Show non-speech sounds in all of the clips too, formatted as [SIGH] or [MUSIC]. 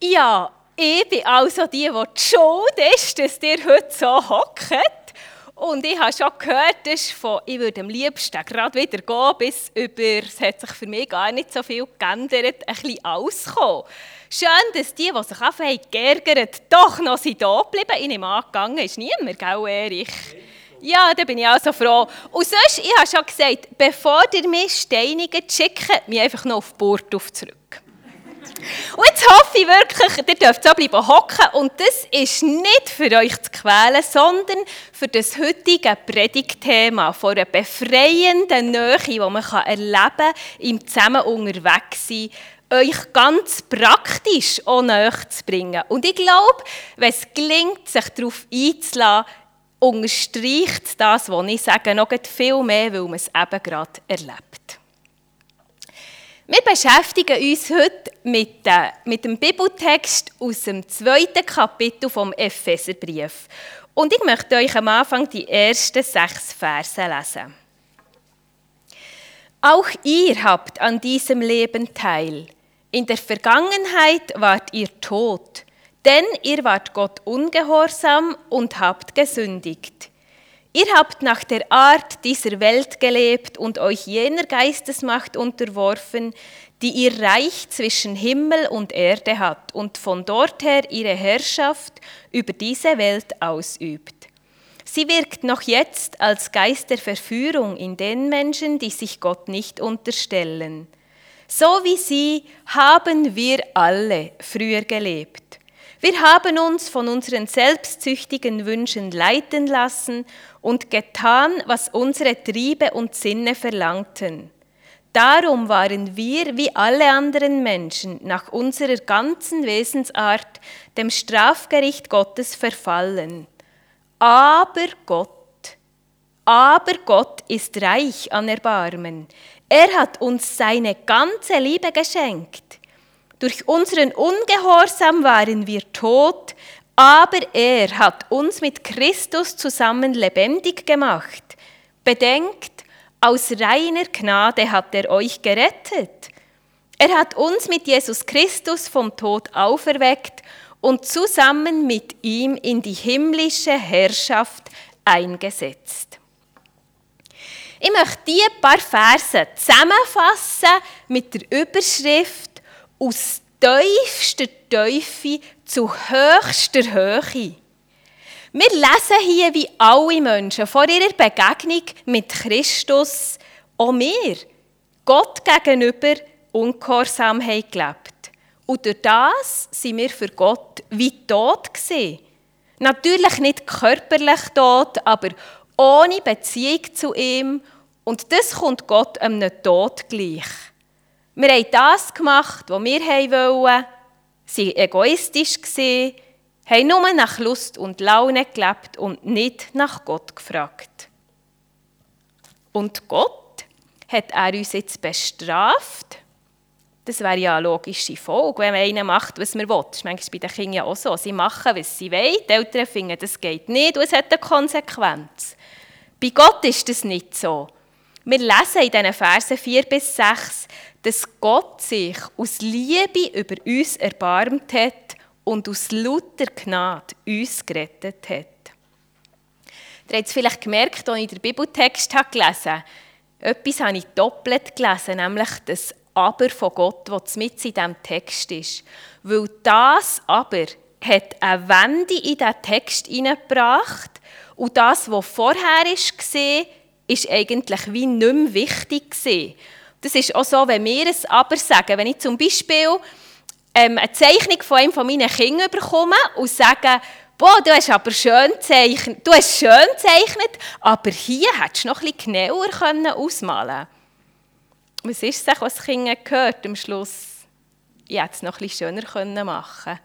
Ja, ich bin also die, die schuld ist, dass ihr heute so hockt. Und ich habe schon gehört, dass von, ich würde am liebsten gerade wieder gehen, bis über, es hat sich für mich gar nicht so viel geändert, ein bisschen auskommen. Schön, dass die, die sich anfangen geärgert, doch noch sind da geblieben. Ich nehme an, gegangen ist niemand, gell, Erich? Ja, da bin ich also froh. Und sonst, ich habe schon gesagt, bevor ihr mich steinigt, schickt mich einfach noch auf Burgdorf zurück. Und jetzt hoffe ich wirklich, ihr dürft so bleiben hocken und das ist nicht für euch zu quälen, sondern für das heutige Predigtthema von einer befreienden Nähe, die man erleben kann, im Zusammen unterwegs sein, euch ganz praktisch auch näher zu bringen. Und ich glaube, wenn es gelingt, sich darauf einzulassen, unterstreicht das, was ich sage, noch viel mehr, weil man es eben gerade erlebt. Wir beschäftigen uns heute mit, äh, mit dem Bibeltext aus dem zweiten Kapitel vom Epheserbrief. Und ich möchte euch am Anfang die ersten sechs Verse lesen. Auch ihr habt an diesem Leben teil. In der Vergangenheit wart ihr tot, denn ihr wart Gott ungehorsam und habt gesündigt. Ihr habt nach der Art dieser Welt gelebt und euch jener Geistesmacht unterworfen, die ihr Reich zwischen Himmel und Erde hat und von dort her ihre Herrschaft über diese Welt ausübt. Sie wirkt noch jetzt als Geist der Verführung in den Menschen, die sich Gott nicht unterstellen. So wie sie haben wir alle früher gelebt. Wir haben uns von unseren selbstsüchtigen Wünschen leiten lassen und getan, was unsere Triebe und Sinne verlangten. Darum waren wir, wie alle anderen Menschen, nach unserer ganzen Wesensart dem Strafgericht Gottes verfallen. Aber Gott, aber Gott ist reich an Erbarmen. Er hat uns seine ganze Liebe geschenkt. Durch unseren Ungehorsam waren wir tot, aber er hat uns mit Christus zusammen lebendig gemacht. Bedenkt, aus reiner Gnade hat er euch gerettet. Er hat uns mit Jesus Christus vom Tod auferweckt und zusammen mit ihm in die himmlische Herrschaft eingesetzt. Ich möchte diese paar Verse zusammenfassen mit der Überschrift aus tiefster Teufel zu höchster Höhe. Wir lesen hier, wie alle Menschen vor ihrer Begegnung mit Christus, auch wir, Gott gegenüber ungehorsam haben gelebt. Und durch das sind wir für Gott wie tot gewesen. Natürlich nicht körperlich tot, aber ohne Beziehung zu ihm. Und das kommt Gott einem Tod gleich. Wir haben das gemacht, was wir wollten, waren egoistisch, haben nur nach Lust und Laune gelebt und nicht nach Gott gefragt. Und Gott hat er uns jetzt bestraft. Das wäre ja eine logische Folge, wenn man einen macht, was man will. Das ist manchmal bei den Kindern ja auch so. Sie machen, was sie wollen. Die Eltern finden, das geht nicht und es hat eine Konsequenz. Bei Gott ist das nicht so. Wir lesen in diesen Versen 4 bis 6, dass Gott sich aus Liebe über uns erbarmt hat und aus lauter Gnade uns gerettet hat. Ihr habt es vielleicht gemerkt, als ich den Bibeltext gelesen habe. Etwas habe ich doppelt gelesen, nämlich das Aber von Gott, das mit in diesem Text ist. Weil das Aber hat eine Wende in diesen Text hineingebracht und das, was vorher war, ist eigentlich wie nicht mehr wichtig gewesen. Das ist auch so, wenn wir es aber sagen. Wenn ich zum Beispiel ähm, eine Zeichnung von einem von meinen Kindern bekomme und sage, Boah, du hast aber schön gezeichnet. Du hast schön gezeichnet, aber hier hättest du noch bisschen genauer ausmalen können. Was ist es, was das Kind gehört am Schluss? Ich hätte es noch ein bisschen schöner machen können.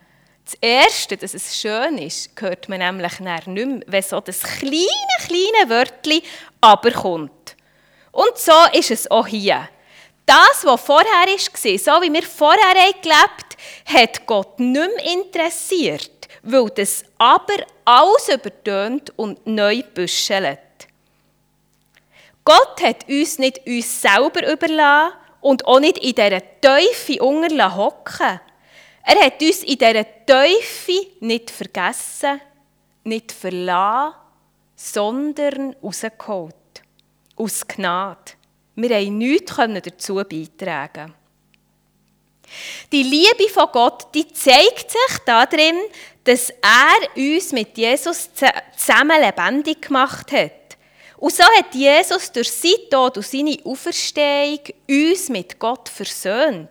Das Erste, dass es schön ist, hört man nämlich nicht mehr, wenn so das kleine, kleine Wörtchen aber kommt. Und so ist es auch hier. Das, was vorher war, so wie wir vorher gelebt haben, hat Gott nicht mehr interessiert, weil das aber alles übertönt und neu büschelt. Gott hat uns nicht uns selber überlassen und auch nicht in dieser Teufel hocken Er hat uns in dieser Teufel nicht vergessen, nicht verlassen, sondern rausgeholt. Aus Gnade. Wir konnten nichts dazu beitragen. Die Liebe von Gott, die zeigt sich darin, dass er uns mit Jesus zusammen lebendig gemacht hat. Und so hat Jesus durch sein Tod und seine Auferstehung uns mit Gott versöhnt.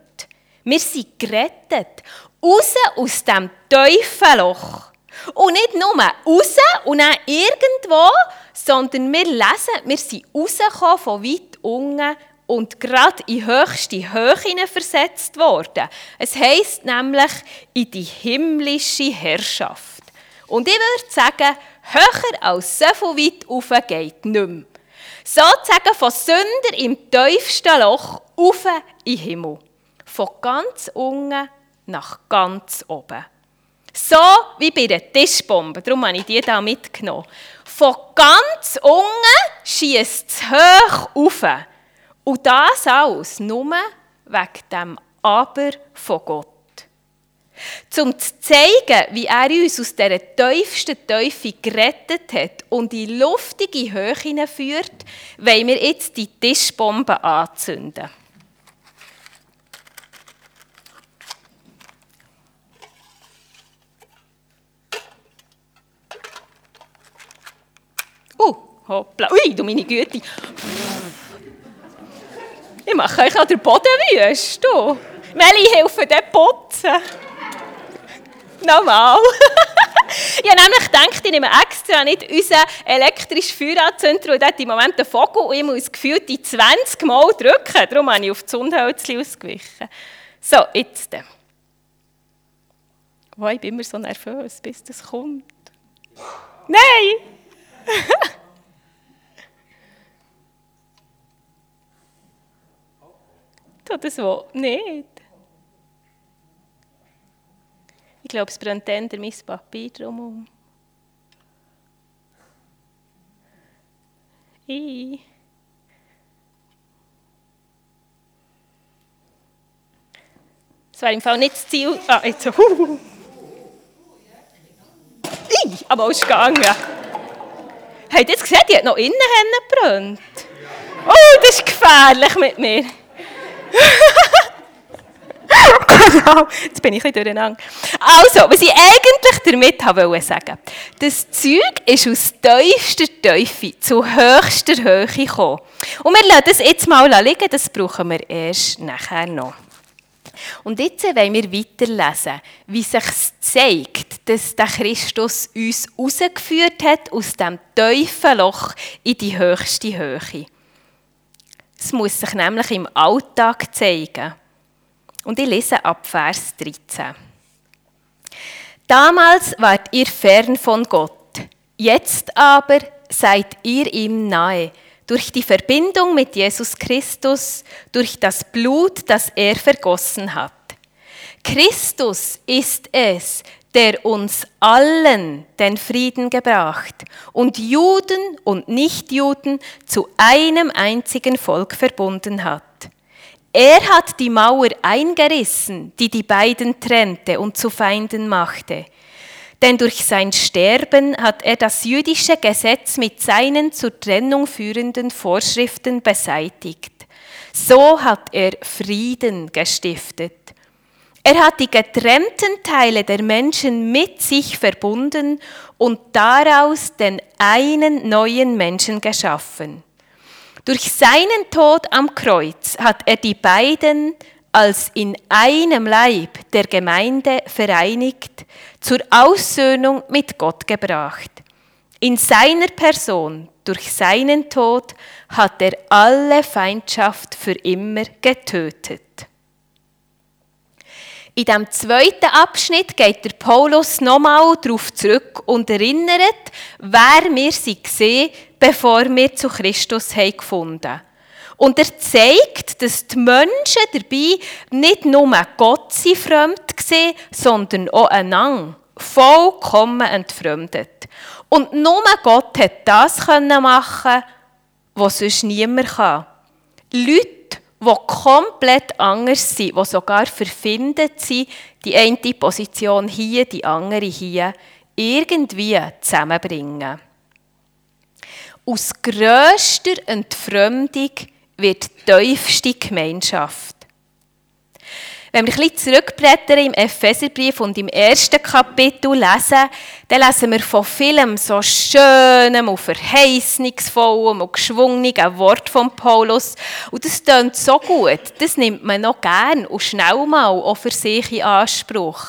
Wir sind gerettet. Raus aus dem Teufelloch. Und nicht nur raus und dann irgendwo, sondern wir lesen, wir sind rausgekommen von weit unten und gerade in höchste Höhe versetzt worden. Es heisst nämlich in die himmlische Herrschaft. Und ich würde sagen, höher als so viel weit rauf geht nicht mehr. Sozusagen von Sünder im tiefsten Loch rauf in den Himmel. Von ganz unten nach ganz oben. So wie bei der Tischbombe. Darum habe ich die hier mitgenommen. Von ganz unten schießt es hoch rauf. Und das alles nur wegen dem Aber von Gott. Um zu zeigen, wie er uns aus dieser tiefsten Teufel gerettet hat und in luftige Höhe führt, wollen wir jetzt die Tischbombe anzünden. Uh, hoppla. Ui, du meine Güte. Ich mache euch an den Boden wüst. Meli, helfe dir putzen. Normal. [LAUGHS] ich habe nämlich gedacht, ich nehme extra nicht unseren elektrischen Feueranzünder, und der im Moment einen Vogel und ich muss gefühlt die 20 Mal drücken. Darum habe ich auf das Zündhölzchen ausgewichen. So, jetzt. Oh, ich bin immer so nervös, bis das kommt. Nein! [LAUGHS] das wo? Nicht. Ich glaube, es brennt dann mein Papier drumherum. Ich. Das wäre im Fall nicht das Ziel. Ah, jetzt. Uh. Ich, aber ist gegangen. Habt ihr jetzt gesehen, die hat noch innen gebrannt? Oh, das ist gefährlich mit mir. Genau, jetzt bin ich ein durcheinander. Also, was ich eigentlich damit wollte sagen, das Zeug ist aus tiefster Teufel zu höchster Höhe gekommen. Und wir lassen das jetzt mal liegen, das brauchen wir erst nachher noch. Und jetzt wollen wir weiterlesen, wie sich zeigt, dass der Christus uns rausgeführt hat aus dem Teufelloch in die höchste Höhe. Es muss sich nämlich im Alltag zeigen. Und ich lese ab Vers 13. Damals wart ihr fern von Gott, jetzt aber seid ihr ihm nahe durch die Verbindung mit Jesus Christus, durch das Blut, das er vergossen hat. Christus ist es, der uns allen den Frieden gebracht und Juden und Nichtjuden zu einem einzigen Volk verbunden hat. Er hat die Mauer eingerissen, die die beiden trennte und zu Feinden machte. Denn durch sein Sterben hat er das jüdische Gesetz mit seinen zur Trennung führenden Vorschriften beseitigt. So hat er Frieden gestiftet. Er hat die getrennten Teile der Menschen mit sich verbunden und daraus den einen neuen Menschen geschaffen. Durch seinen Tod am Kreuz hat er die beiden als in einem Leib der Gemeinde vereinigt, zur Aussöhnung mit Gott gebracht. In seiner Person, durch seinen Tod, hat er alle Feindschaft für immer getötet. In dem zweiten Abschnitt geht der Paulus nochmal darauf zurück und erinnert, wer wir sie gesehen, bevor wir zu Christus haben gefunden Und er zeigt, dass die Menschen dabei nicht nur Gott sie fremd gesehen, sondern auch einander vollkommen entfremdet. Und nur Gott hat das machen was sonst niemand kann. Leute die komplett anders sind, die sogar verfindet sind, die eine Position hier, die andere hier, irgendwie zusammenbringen. Aus grösster Entfremdung wird die tiefste Gemeinschaft. Wenn wir ein bisschen zurückblättern im Epheserbrief und im ersten Kapitel lesen, dann lesen wir von vielem so schönem und verheißungsvollem und geschwungenen Wort von Paulus. Und das klingt so gut, das nimmt man noch gern und schnell mal auch für sich in Anspruch.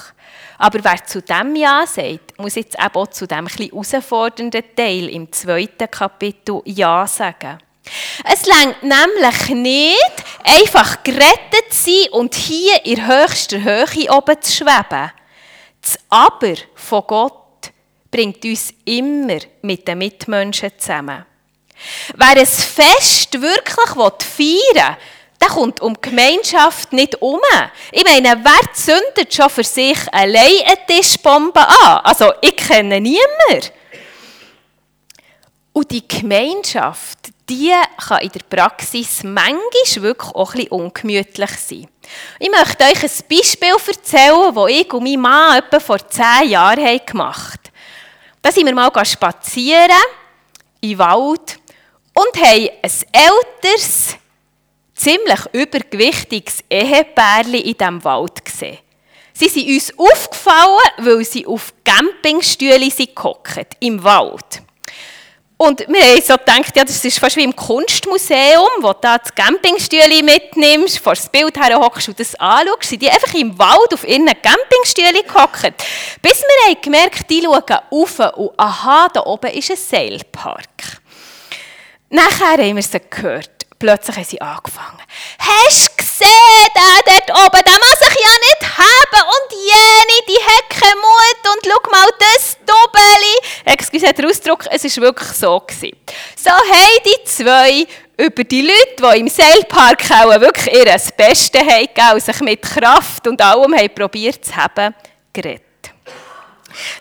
Aber wer zu dem Ja sagt, muss jetzt eben auch zu dem etwas herausfordernden Teil im zweiten Kapitel Ja sagen. Es längt nämlich nicht, einfach gerettet zu sein und hier in höchster Höhe oben zu schweben. Das Aber von Gott bringt uns immer mit den Mitmenschen zusammen. Wer es Fest wirklich feiern will, der kommt um die Gemeinschaft nicht um. Ich meine, wer zündet schon für sich allein eine Tischbombe an? Also, ich kenne niemanden. Und die Gemeinschaft, die kann in der Praxis manchmal wirklich auch ein bisschen ungemütlich sein. Ich möchte euch ein Beispiel erzählen, das ich und mein Mann etwa vor zehn Jahren gemacht haben. Da sind wir mal spazieren im Wald und haben ein älteres, ziemlich übergewichtiges Ehepärchen in diesem Wald gesehen. Sie sind uns aufgefallen, weil sie auf Campingstühlen gehockt im Wald. Und wir haben so gedacht, ja, das ist fast wie im Kunstmuseum, wo du da das Campingstühle mitnimmst, vor das Bild her hockst und das anschaust. Sind die einfach im Wald auf ihren Campingstühle gehockt. Bis wir haben gemerkt, die schauen rauf und aha, da oben ist ein Seilpark. Nachher haben wir sie gehört plötzlich haben sie angefangen. Hast du gesehen, der dort oben, der muss sich ja nicht haben und jene, die hat keinen Mut und schau mal das Doppeli. Excuse der Ausdruck, es war wirklich so. Gewesen. So haben die zwei über die Leute, die im Seilpark auch wirklich ihr Bestes haben sich mit Kraft und allem probiert zu haben, geredet.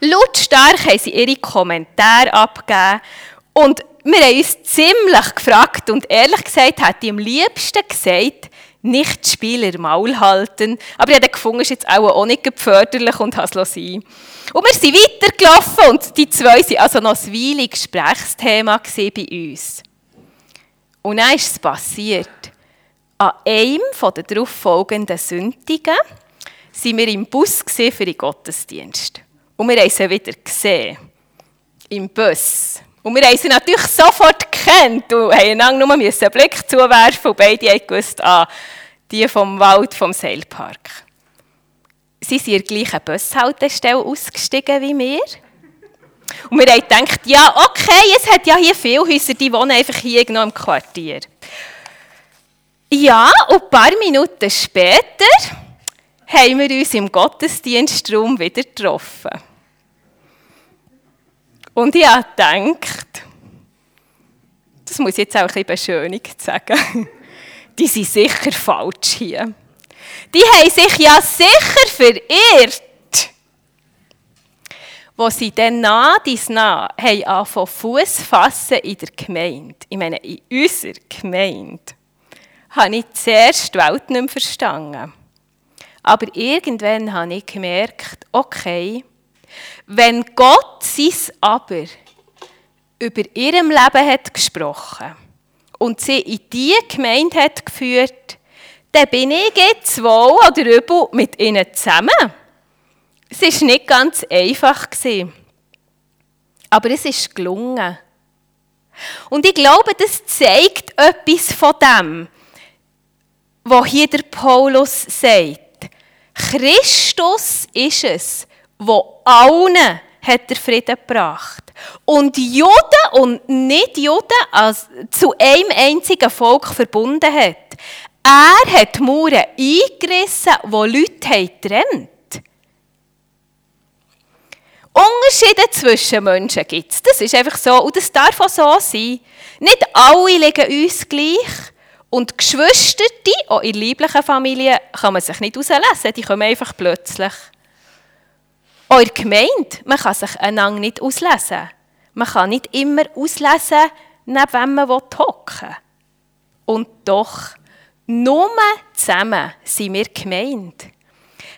Lautstark haben sie ihre Kommentare abgegeben und wir haben uns ziemlich gefragt und ehrlich gesagt hat die am liebsten gesagt, nicht Spieler Maul halten. Aber ich habe gefunden, ist jetzt auch, nicht förderlich und habe es sein. Und wir sind weitergelaufen und die zwei waren also noch ein Weile Gesprächsthema bei uns. Und dann ist es passiert. An einem der darauffolgenden Sündigen waren wir im Bus für den Gottesdienst. Und wir haben sie wieder gesehen. Im Bus. Und wir haben sie natürlich sofort gekannt und einander nur einen Blick zuwerfen und beide haben gewusst, ah, die vom Wald, vom Seilpark. Sie sind in der gleichen Bushaltestelle ausgestiegen wie wir. Und wir haben gedacht, ja, okay, es hat ja hier viele Häuser, die wohnen einfach hier irgendwo im Quartier. Ja, und ein paar Minuten später haben wir uns im Gottesdienstraum wieder getroffen. Und ich habe gedacht, muss ich jetzt auch ein bisschen beschönigt sagen, [LAUGHS] die sind sicher falsch hier. Die haben sich ja sicher verirrt. Wo sie dann nah dies nah angefangen Fuß fassen in der Gemeinde, ich meine in unserer Gemeinde, habe ich zuerst die Welt nicht mehr verstanden. Aber irgendwann habe ich gemerkt, okay, wenn Gott sein Aber über ihrem Leben hat gesprochen und sie in diese Gemeinde hat geführt, dann bin ich jetzt wohl oder übel mit ihnen zusammen. Es war nicht ganz einfach. Aber es ist gelungen. Und ich glaube, das zeigt etwas von dem, was hier der Paulus sagt. Christus ist es, wo allen hat der Frieden gebracht. Und Juden und Nicht-Juden zu einem einzigen Volk verbunden hat. Er hat die Mauern eingerissen, wo Leute haben getrennt Unterschiede zwischen Menschen gibt es. Das ist einfach so. Und das darf auch so sein. Nicht alle liegen uns gleich. Und Geschwister, auch in lieblichen Familien, kann man sich nicht auslesen. Die kommen einfach plötzlich. Eure Gemeinde, man kann sich einander nicht auslesen. Man kann nicht immer auslesen, neben wem man hocken. Und doch, Nur zusammen sind wir gemeint.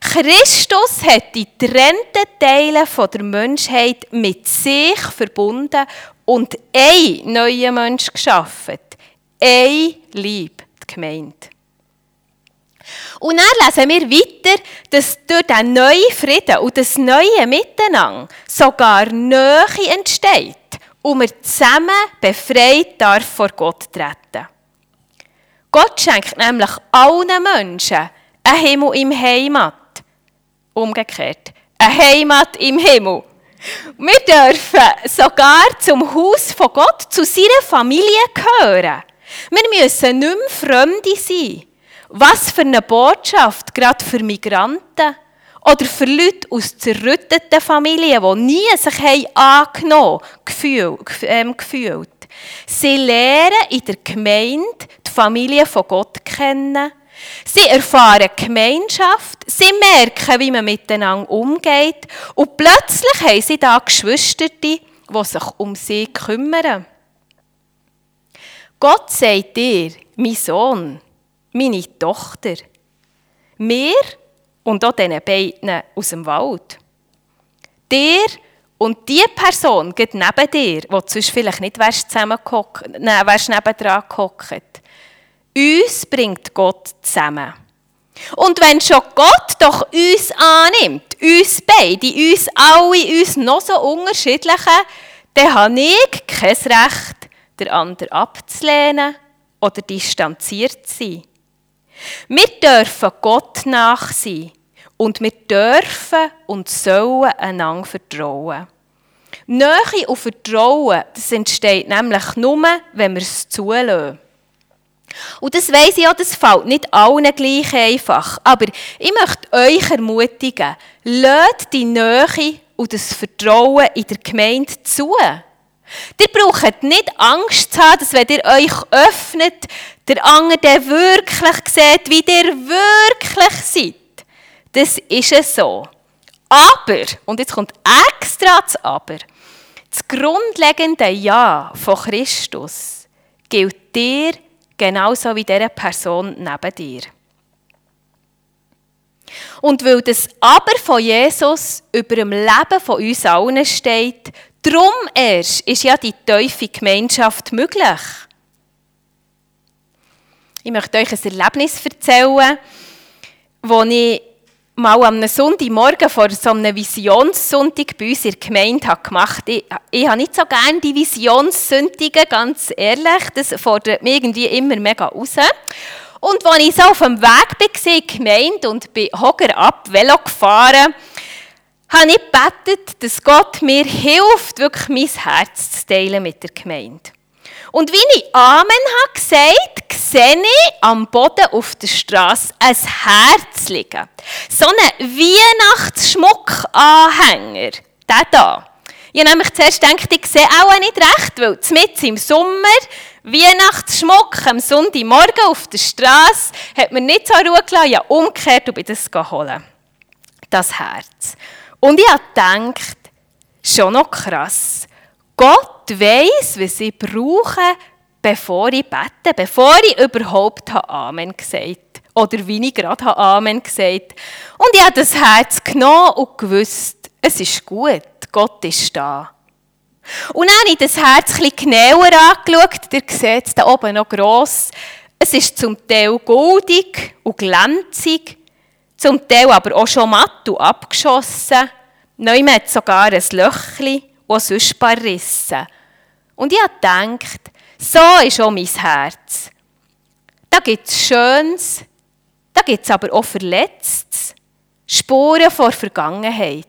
Christus hat die trennten Teile der Menschheit mit sich verbunden und ein neuer Mensch geschaffen. Ein Lieb, die Gemeinde. Und dann lesen wir weiter, dass durch diesen neuen Frieden und das neue Miteinander sogar Nähe entsteht und wir zusammen befreit darf vor Gott treten. Gott schenkt nämlich allen Menschen einen Himmel im Heimat. Umgekehrt, eine Heimat im Himmel. Wir dürfen sogar zum Haus von Gott, zu seiner Familie gehören. Wir müssen nicht mehr Fremde sein. Was für eine Botschaft, gerade für Migranten oder für Leute aus zerrütteten Familien, die nie sich haben angenommen gefühlt, ähm, gefühlt. Sie lernen in der Gemeinde die Familie von Gott kennen. Sie erfahren Gemeinschaft, sie merken, wie man miteinander umgeht und plötzlich haben sie da Geschwister, die sich um sie kümmern. Gott sagt dir, mein Sohn, meine Tochter, mir und auch diesen beiden aus dem Wald. Dir und die Person geht neben dir, die sonst vielleicht nicht wärst zusammengehockt, nein, nebendran gehockt. Uns bringt Gott zusammen. Und wenn schon Gott doch uns annimmt, uns beide, uns alle, uns noch so unterschiedliche, dann habe ich kein Recht, den anderen abzulehnen oder distanziert zu sein. Wir dürfen Gott nach sein und wir dürfen und sollen einander vertrauen. Nähe und Vertrauen, das entsteht nämlich nur, wenn wir es zulassen. Und das weiss ich auch, das fällt nicht allen gleich einfach. Aber ich möchte euch ermutigen, lasst die Nähe und das Vertrauen in der Gemeinde zu. Ihr braucht nicht Angst zu haben, dass wenn ihr euch öffnet, der andere wirklich sieht, wie ihr wirklich seid. Das ist es so. Aber, und jetzt kommt extra das Aber, das grundlegende Ja von Christus gilt dir genauso wie dieser Person neben dir. Und weil das Aber von Jesus über dem Leben von uns allen steht, darum erst ist ja die tiefe Gemeinschaft möglich. Ich möchte euch ein Erlebnis erzählen, das ich mal am Sonntagmorgen vor so einem Visionssonntag bei uns in der Gemeinde gemacht habe. Ich, ich habe nicht so gerne die Visionssündigen, ganz ehrlich. Das fordert mich irgendwie immer mega raus. Und als ich so auf dem Weg war in die Gemeinde und bin Hocker ab, Velo gefahren, habe ich gebetet, dass Gott mir hilft, wirklich mein Herz zu teilen mit der Gemeinde. Und wie ich Amen habe gesagt, sehe ich am Boden auf der Straße ein Herz liegen. So ein Weihnachtsschmuckanhänger. Der da. Ich habe nämlich zuerst gedacht, ich sehe auch nicht recht, weil mit im Sommer Weihnachtsschmuck am Sonntagmorgen auf der Straße hat mir nicht so Ruhe gelassen. Habe umgekehrt und bin das holen. Das Herz. Und ich habe gedacht, schon noch krass. Gott weiß, was ich brauche, bevor ich bete, bevor ich überhaupt Amen gesagt habe. Oder wie ich gerade Amen gesagt habe. Und ich habe das Herz genommen und gewusst, es ist gut, Gott ist da. Und dann habe ich das Herz etwas genauer angeschaut. Ihr seht es da oben noch gross. Es ist zum Teil goldig und glänzig, zum Teil aber auch schon matt und abgeschossen. Neu hat sogar ein Löchchen und sonst ein paar Risse. Und ich habe gedacht, so ist auch mein Herz. Da gibt es Schönes, da gibt es aber auch Verletztes, Spuren vor Vergangenheit.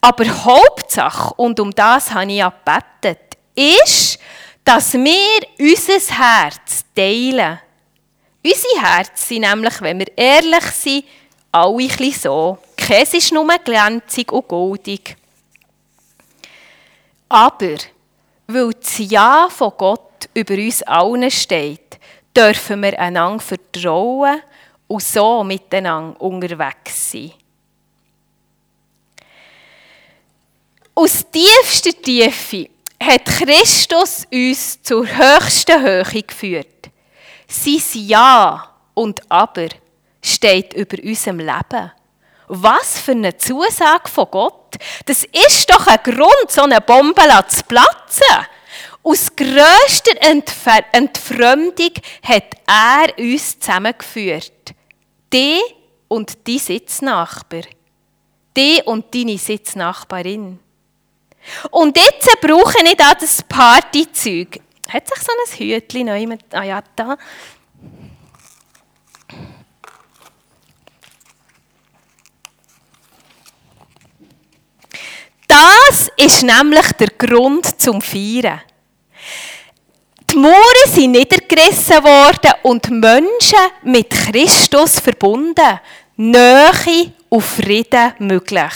Aber Hauptsache, und um das habe ich ja gebetet, ist, dass wir unser Herz teilen. Unsere Herzen sind nämlich, wenn wir ehrlich sind, alle ein so. Käse ist nur glänzig und goldig. Aber weil das Ja von Gott über uns allen steht, dürfen wir einander vertrauen und so miteinander unterwegs sein. Aus tiefster Tiefe hat Christus uns zur höchsten Höhe geführt. Sein Ja und Aber steht über unserem Leben. Was für eine Zusage von Gott. Das ist doch ein Grund, so eine Bombe zu platzen. Aus grösster Entfer Entfremdung hat er uns zusammengeführt. Die und die Sitznachbar. Die und deine Sitznachbarin. Und jetzt brauche ich da das Partyzeug. Hat sich so ein Hütchen noch jemand? Ah ja, da. Das ist nämlich der Grund zum Feiern. Die Mauern sind niedergerissen worden und Menschen mit Christus verbunden. Nähe und Frieden möglich.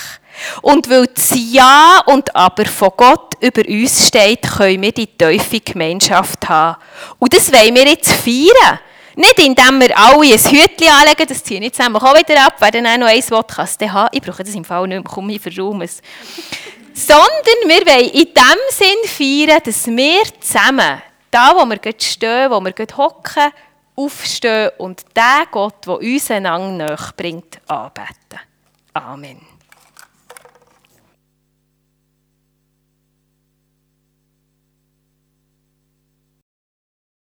Und weil das Ja und Aber von Gott über uns steht, können wir die tiefe Gemeinschaft haben. Und das wollen wir jetzt feiern. Nicht indem wir alle ein Hütchen anlegen, das ziehe ich jetzt nämlich auch wieder ab, wer dann auch noch eins will, kann es haben. Ich brauche das im Fall nicht mehr, komm, ich verraum es. Sondern wir wollen in dem Sinn feiern, dass wir zusammen, da wo wir stehen, wo wir hocken, aufstehen und den Gott, der uns einander näher bringt, anbeten. Amen.